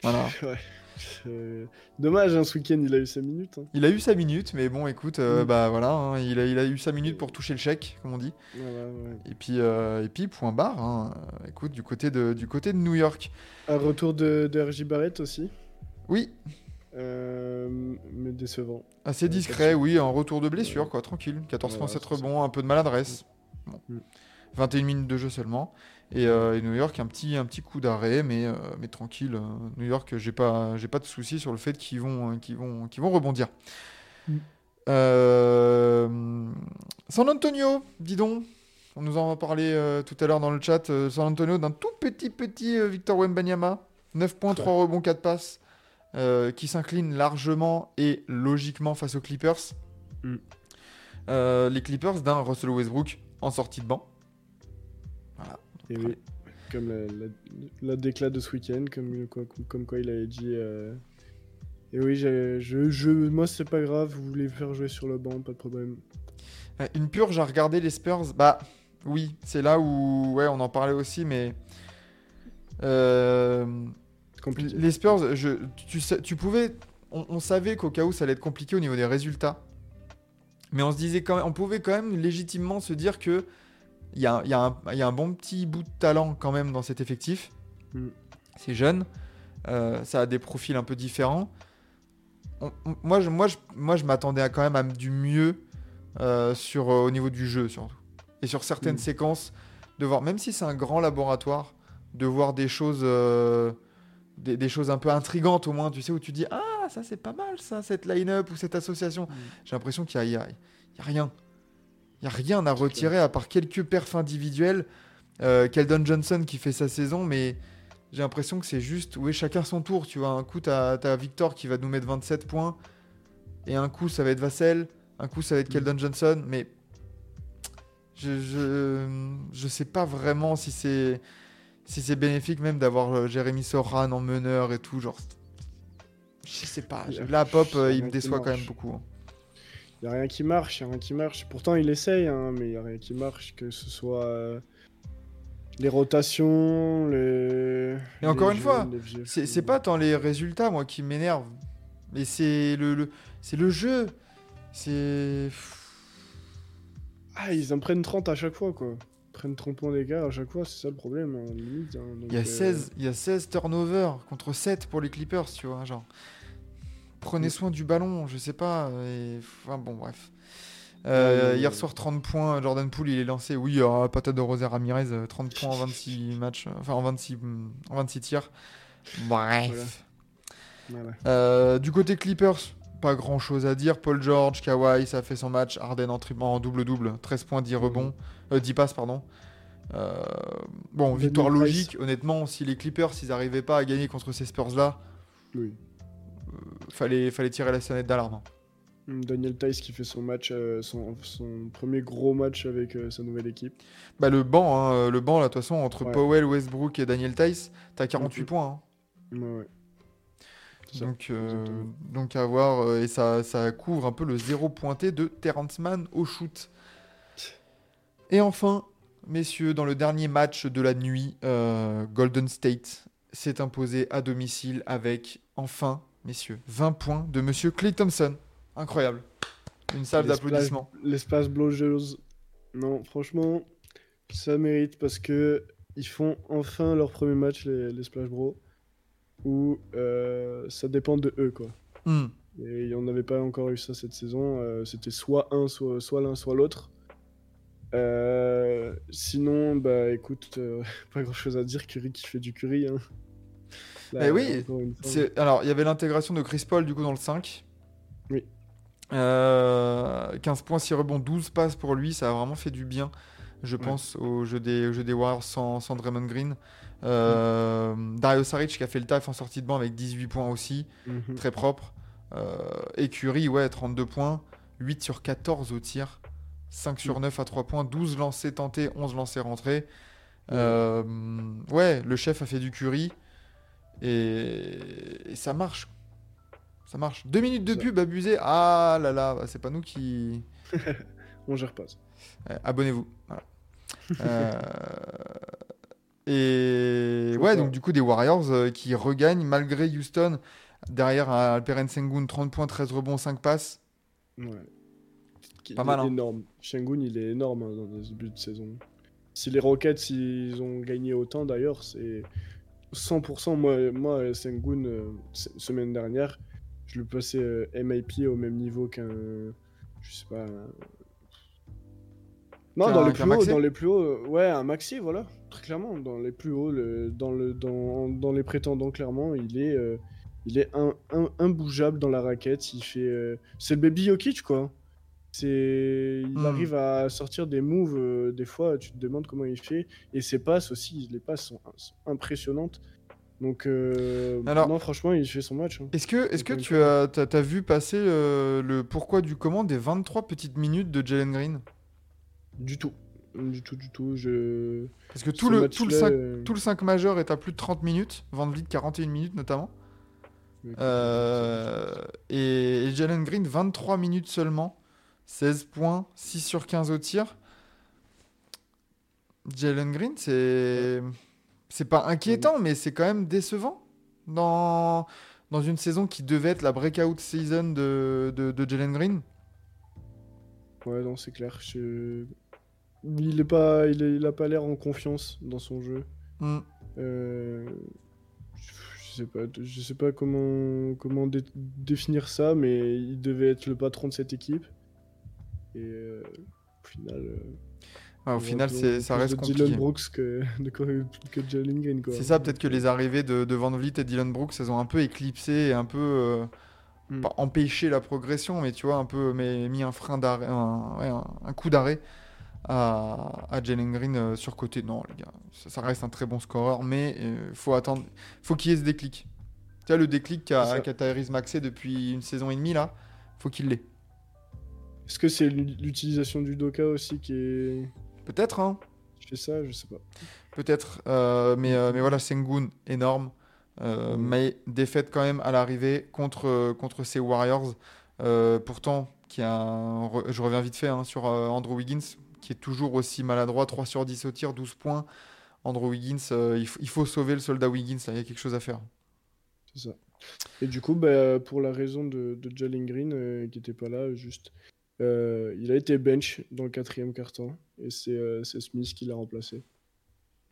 Voilà. Ouais. Euh, Dommage, hein, ce week-end, il a eu 5 minutes. hein. Il a eu sa minute, mais bon, écoute, euh, Mm. bah voilà, hein, il, a, il a eu sa minute pour toucher le chèque, comme on dit. Ouais. Et puis, euh, et puis point barre. hein. Écoute, du côté de, du côté de New York. Un retour de, de RJ Barrett aussi, Oui, euh, mais décevant. Assez discret, oui, en retour de blessure, quoi, tranquille. 14 points, Voilà, 7 c'est ça. rebonds, un peu de maladresse. Bon. Mm. 21 minutes de jeu seulement. Et, euh, et New York, un petit, un petit coup d'arrêt, mais, euh, mais tranquille. euh, New York, j'ai pas, j'ai pas de soucis sur le fait qu'ils vont, qu'ils vont, qu'ils vont rebondir. Mm. Euh, San Antonio, dis donc. On nous en a parlé tout à l'heure dans le chat. San Antonio d'un tout petit, petit Victor Wembanyama. 9 points, 3 rebonds, 4 passes. qui s'incline largement et logiquement face aux Clippers. Mm. Les Clippers d'un Russell Westbrook en sortie de banc. Et oui, comme la, la, la déclat de ce week-end, comme, quoi- comme, comme quoi il avait dit. euh, Et oui, je, je, moi c'est pas grave, vous voulez faire jouer sur le banc, pas de problème. Euh, Une purge à regarder les Spurs, bah oui, c'est là où ouais, on en parlait aussi, mais euh, les Spurs, je, tu, tu pouvais, on, on savait qu'au cas où ça allait être compliqué au niveau des résultats, mais on se disait quand même, on pouvait quand même légitimement se dire que il y a, y un- il y a un bon petit bout de talent quand même dans cet effectif. Mm. C'est jeune, euh, ça a des profils un peu différents. On- on- moi, je, moi, je, moi, je m'attendais à quand même à du mieux euh, sur, euh, au niveau du jeu surtout. Et sur certaines Mm. séquences, de voir, même si c'est un grand laboratoire, de voir des choses, des, des choses un peu intrigantes au moins, tu sais, où tu dis Ah, ça c'est pas mal ça, cette line-up ou cette association. Mm. J'ai l'impression qu'il n'y a rien. Il n'y a rien à retirer à part quelques perfs individuels. Euh, Keldon Johnson qui fait sa saison, mais j'ai l'impression que c'est juste, oui, chacun son tour. Tu vois, un coup, tu as, Victor qui va nous mettre 27 points, et un coup, ça va être Vassell, un coup, ça va être Mm. Keldon Johnson, mais je, je, je sais pas vraiment si c'est si c'est bénéfique même d'avoir euh, Jérémy Soran en meneur et tout. Genre, je sais pas. Là, Pop, euh, il me déçoit quand même beaucoup. Hein. y a rien qui marche, y a rien qui marche. Pourtant, il essaye, hein, mais y a rien qui marche, que ce soit euh, les rotations, les. Et encore les une fois. C'est pas tant les résultats, moi, qui m'énervent. Mais c'est le, le- c'est le jeu. C'est. Ah, ils en prennent 30 à chaque fois, quoi. Ils prennent 30 points d'écart à chaque fois, c'est ça le problème, hein, limite. hein, donc, Il y, a euh, 16, il y a 16 turnovers contre 7 pour les Clippers, tu vois. Genre, prenez Mm. soin du ballon, je sais pas. Et... Enfin, bon, bref. Euh, hier soir, 30 points. Jordan Poole, il est lancé. Oui, euh, patate de Roser Ramirez, euh, 30 points en 26 matchs. euh, Enfin, en 26, hum, en 26 tirs. Bref. voilà. Euh, du côté Clippers, pas grand chose à dire. Paul George, Kawhi, ça a fait son match. Harden en, double-double. 13 points, 10 rebonds. Euh, 10 passes, pardon. Euh, bon, victoire logique. Honnêtement, si les Clippers, s'ils n'arrivaient pas à gagner contre ces Spurs-là, Oui. Fallait, fallait tirer la sonnette d'alarme. Daniel Tice qui fait son match, euh, son, son premier gros match avec euh, sa nouvelle équipe. Bah, le banc, hein, le banc, là, de toute façon, entre Ouais. Powell, Westbrook et Daniel Tice, t'as 48 Mhm. points. hein. Ouais, ouais. Donc, euh, donc à voir. et ça, ça couvre un peu le zéro pointé de Terrence Mann au shoot. Et enfin, messieurs, dans le dernier match de la nuit, Golden State s'est imposé à domicile avec, enfin, messieurs, 20 points de monsieur Clay Thompson. Incroyable. Une salle d'applaudissements. L'espace blogeuse. Non, franchement, ça mérite parce que ils font enfin leur premier match, les, les Splash Bros, où euh, ça dépend de eux, quoi. Hmm. Et on n'avait pas encore eu ça cette saison. euh, C'était soit un, soit, soit l'un, soit l'autre. Euh, sinon, bah écoute, pas grand chose à dire. Curry qui fait du Curry. Hein. Là, Eh oui, Alors, il y avait l'intégration de Chris Paul, du coup, dans le 5. Oui. Euh, 15 points, 6 rebonds, 12 passes pour lui. Ça a vraiment fait du bien, je Ouais. pense, au jeu des, au jeu des Warriors sans, sans Draymond Green. Euh, Dario Saric qui a fait le taf en sortie de banc avec 18 points aussi, Mhm. très propre. Euh, et Curry, ouais, 32 points, 8 sur 14 au tir, 5 sur 9 à 3 points, 12 lancés tentés, 11 lancés rentrés. Euh, ouais, le chef a fait du Curry et, et ça marche. Ça marche. Deux minutes de pub abusé. Ah là là, bah, c'est pas nous qui. On gère pas. Abonnez-vous. Voilà. Euh, Et ouais, donc du coup, des Warriors euh, qui regagnent malgré Houston. Derrière euh, Alperen Sengun, 30 points, 13 rebonds, 5 passes. Ouais. Pas il mal, est hein. énorme. Shengun, il est énorme hein, dans les débuts de saison. Si les Rockets ils ont gagné autant d'ailleurs, c'est 100%. Moi, moi Sengun, euh, se- semaine dernière, je le passais euh, MIP au même niveau qu'un. Je sais pas. un- Non, dans les plus hauts, Maxi dans les plus hauts, euh, ouais, un maxi, voilà, très clairement, dans les plus hauts, le- dans le, dans, dans les prétendants, clairement, il est, euh, il est un, un- imbougeable dans la raquette. Il fait, c'est le baby Jokic quoi. C'est, il Hmm. arrive à sortir des moves. euh, des fois, tu te demandes comment il fait. Et ses passes aussi, les passes sont, sont impressionnantes. Donc, euh, Alors- non, franchement, il fait son match. hein. Est-ce que, est-ce que tu as, vu passer euh, le pourquoi du comment des 23 petites minutes de Jalen Green? Du tout, du tout, du tout. Je. Parce que tout Ce le, tout, le match-là, 5, euh, tout le 5 majeur est à plus de 30 minutes. Van Vliet 41 minutes notamment. Et, et Jalen Green 23 minutes seulement. 16 points, 6 sur 15 au tir. Jalen Green, c'est. C'est pas inquiétant, mais c'est quand même décevant. Dans, dans une saison qui devait être la breakout season de, de, de Jalen Green. Ouais, non, c'est clair. je- Il est pas, il, est- il a pas l'air en confiance dans son jeu. Hmm. Euh, je je sais pas, je sais pas comment, comment dé- définir ça, mais il devait être le patron de cette équipe. Et euh, au final, euh, Ouais, au final, c'est, plus ça reste de compliqué. Dylan Brooks que de que, que Jalen Green, quoi. C'est ça, peut-être que les arrivées de, de Van Vliet et Dylan Brooks, elles ont un peu éclipsé et un peu. euh, Hmm. pas empêché la progression, mais tu vois, un peu mais, mis un frein d'arrêt, un, ouais, un- un coup d'arrêt à, à Jalen Green euh, sur côté. Non, les gars, ça, ça reste un très bon scoreur, mais il faut attendre. faut qu'il y ait ce déclic. Tu vois, le déclic qu'a qu'a Tyrese Maxey depuis une saison et demie, là, faut qu'il l'ait. Est-ce que c'est l'u- l'utilisation du Doka aussi qui, est... Peut-être, hein qui fait ça Je sais pas. Peut-être, euh, mais, euh, mais voilà, Sengun, énorme. Euh, Mm. Mais défaite quand même à l'arrivée contre, contre ces Warriors. Pourtant, qui a, un je reviens vite fait hein, sur Andrew Wiggins, qui est toujours aussi maladroit, 3 sur 10 au tir, 12 points. Andrew Wiggins, il, faut- il faut sauver le soldat Wiggins, là, il y a quelque chose à faire. C'est ça. Et du coup, bah, pour la raison de, de Jalen Green, qui n'était pas là, juste, euh, il a été bench dans le quatrième quart-temps, et c'est euh, c'est Smith qui l'a remplacé.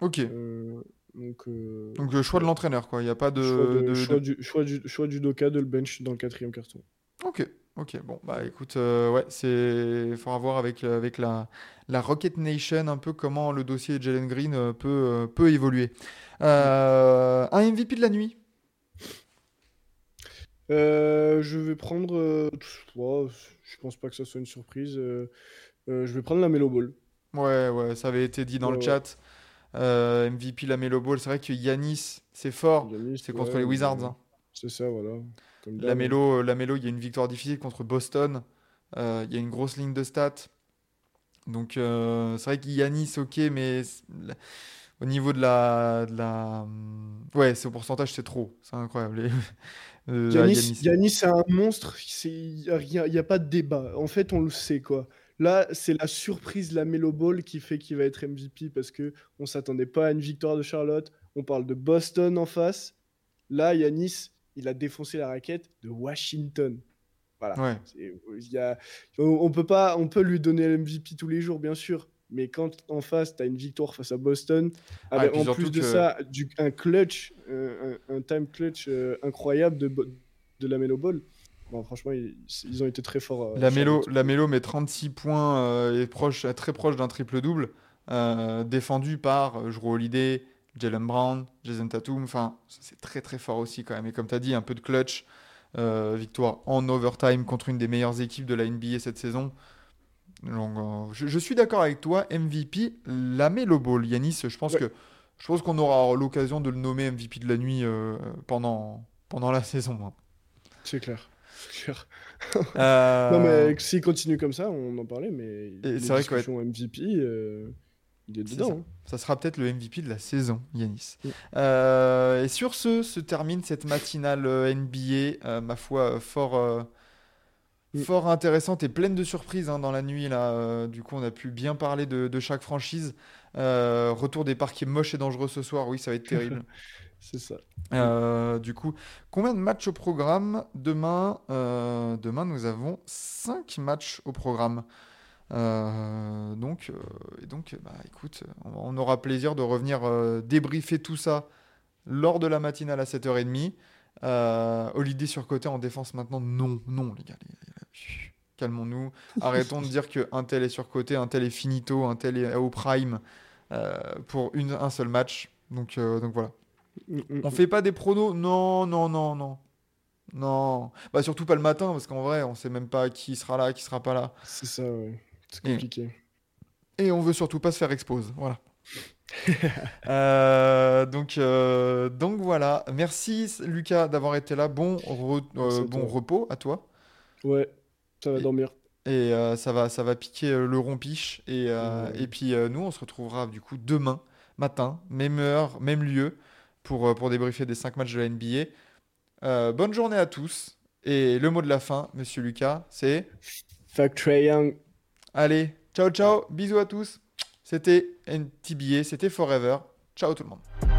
Ok, Euh, donc, donc le choix de l'entraîneur, quoi. Il n'y a pas de. choix, de- de- choix de- du, choix, du, choix du Doka de le bench dans le quatrième quart-temps. Ok, ok, bon, bah écoute, ouais, c'est. Il faudra voir avec, avec la, la Rocket Nation un peu comment le dossier de Jalen Green peut, peut évoluer. Un MVP de la nuit je vais prendre. ouais, je pense pas que ça soit une surprise. euh, euh, je vais prendre la Melo Ball. Ouais, ouais, ça avait été dit dans Ouais, le chat. Euh, MVP la Melo Ball, c'est vrai que Yanis, c'est fort. C'est contre ouais, les Wizards. hein. C'est ça, voilà. Comme La. Melo, la Melo, il y a une victoire difficile contre Boston. Il y a une grosse ligne de stats. Donc, c'est vrai que Yanis, ok, mais c'est- au niveau de la, de la... Ouais, ce pourcentage, c'est trop. C'est incroyable. Euh, Yanis. C'est un monstre. Il n'y a, rien- y a pas de débat. En fait, on le sait, quoi. Là, c'est la surprise, la Melo Ball, qui fait qu'il va être MVP parce que on s'attendait pas à une victoire de Charlotte. On parle de Boston en face. Là, Yanis, il a défoncé la raquette de Washington. Voilà. Ouais. C'est- il y a- on, on peut pas, on peut lui donner l'MVP tous les jours, bien sûr. Mais quand en face, tu as une victoire face à Boston, Ah, avec, puis en plus de que- ça, du, un clutch, euh, un, un time clutch euh, incroyable de, de la Melo Ball. Bon, franchement, ils, ils ont été très forts. La Melo, la Melo met 36 points euh, et est proche, très proche d'un triple-double, défendu par Jrue Holiday, Jalen Brown, Jason Tatum. Enfin, c'est très très fort aussi quand même. Et comme tu as dit, un peu de clutch. euh, victoire en overtime contre une des meilleures équipes de la NBA cette saison. Donc, euh, je, je suis d'accord avec toi. MVP, la Melo Ball. Yanis, je pense Ouais. que je pense qu'on aura l'occasion de le nommer MVP de la nuit euh, pendant, pendant la saison. hein. C'est clair. Euh, Non, mais s'il continue comme ça, on en parlait, mais c'est vrai que, ouais. MVP, euh, il est dedans. ça. hein. Ça sera peut-être le MVP de la saison, Yanis. Mm. Et sur ce, se termine cette matinale NBA, ma foi, fort. Fort intéressante et pleine de surprises hein, dans la nuit. Là, Euh, du coup, on a pu bien parler de, de chaque franchise. Euh, retour des parquets moches et dangereux ce soir, oui, ça va être terrible. C'est ça. Euh, du coup, combien de matchs au programme? Demain euh, Demain, nous avons 5 matchs au programme. Euh, donc, euh, et donc, bah, écoute, on, on aura plaisir de revenir euh, débriefer tout ça lors de la matinale à 7h30. Euh, Holiday sur côté en défense maintenant, non, non, les gars. les- les- chut, Calmons-nous. Arrêtons de dire qu'un tel est sur côté, un tel est finito, un tel est au prime euh, pour une, un seul match. Donc, euh, donc voilà. Mm, mm, On mm. fait pas des pronos? Non, non, non, non. Non. Bah surtout pas le matin, parce qu'en vrai, on sait même pas qui sera là, qui sera pas là. C'est ça, ouais. C'est Et- compliqué. Et on veut surtout pas se faire expose. Voilà. Euh, donc, euh, donc voilà. Merci Lucas d'avoir été là. Bon, re- euh, à bon toi. repos à toi. Ouais, ça va Et- dormir. Et ça va, ça va piquer le rompiche. Et, puis nous, on se retrouvera du coup demain matin, même heure, même lieu, pour, pour débriefer des 5 matchs de la NBA. Bonne journée à tous. Et le mot de la fin, monsieur Lucas, c'est Fuck Young. allez, ciao ciao, bisous à tous. C'était NTBA, c'était Forever. Ciao tout le monde.